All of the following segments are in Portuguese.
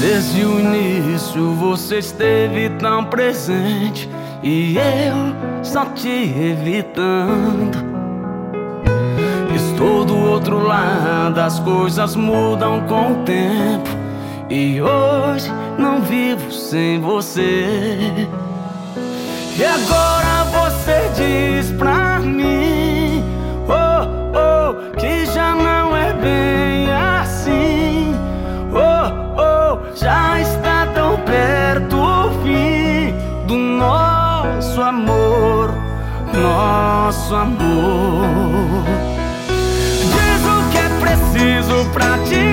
Desde o início você esteve tão presente e eu só te evitando. Estou do outro lado, as coisas mudam com o tempo e hoje não vivo sem você. E agora você diz pra já está tão perto o fim do nosso amor, nosso amor. Diz o que é preciso pra te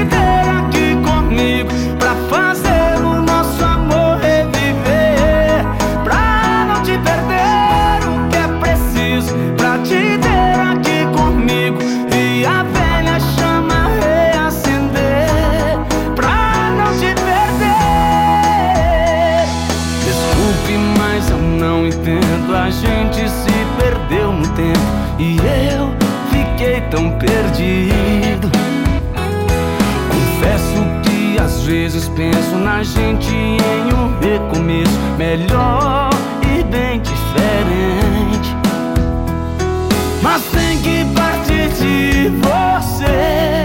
vezes penso na gente em um recomeço melhor e bem diferente. Mas tem que partir de você.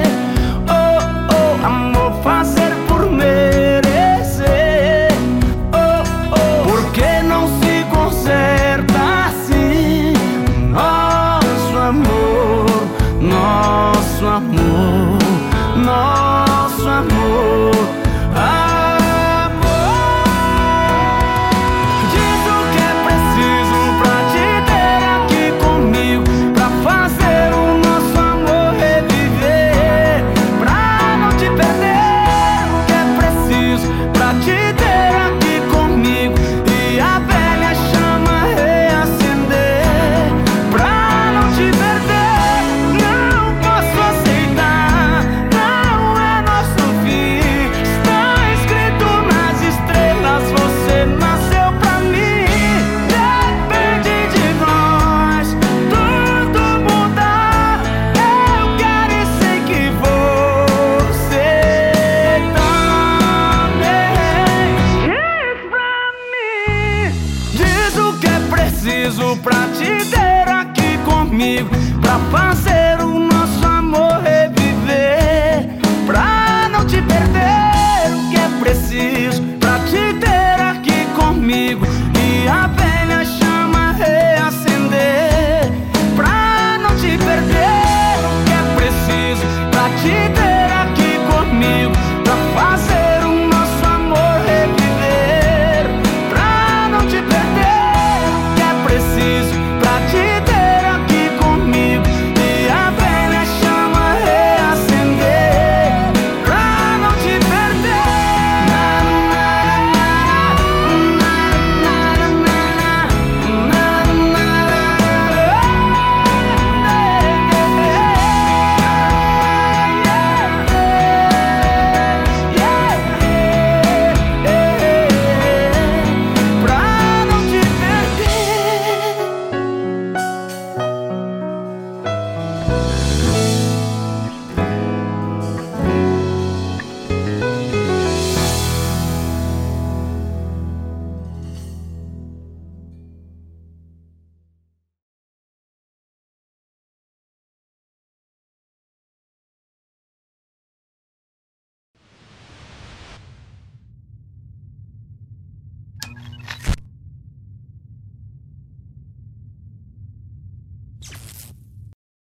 sorriso pra te ter aqui comigo. Pra fazer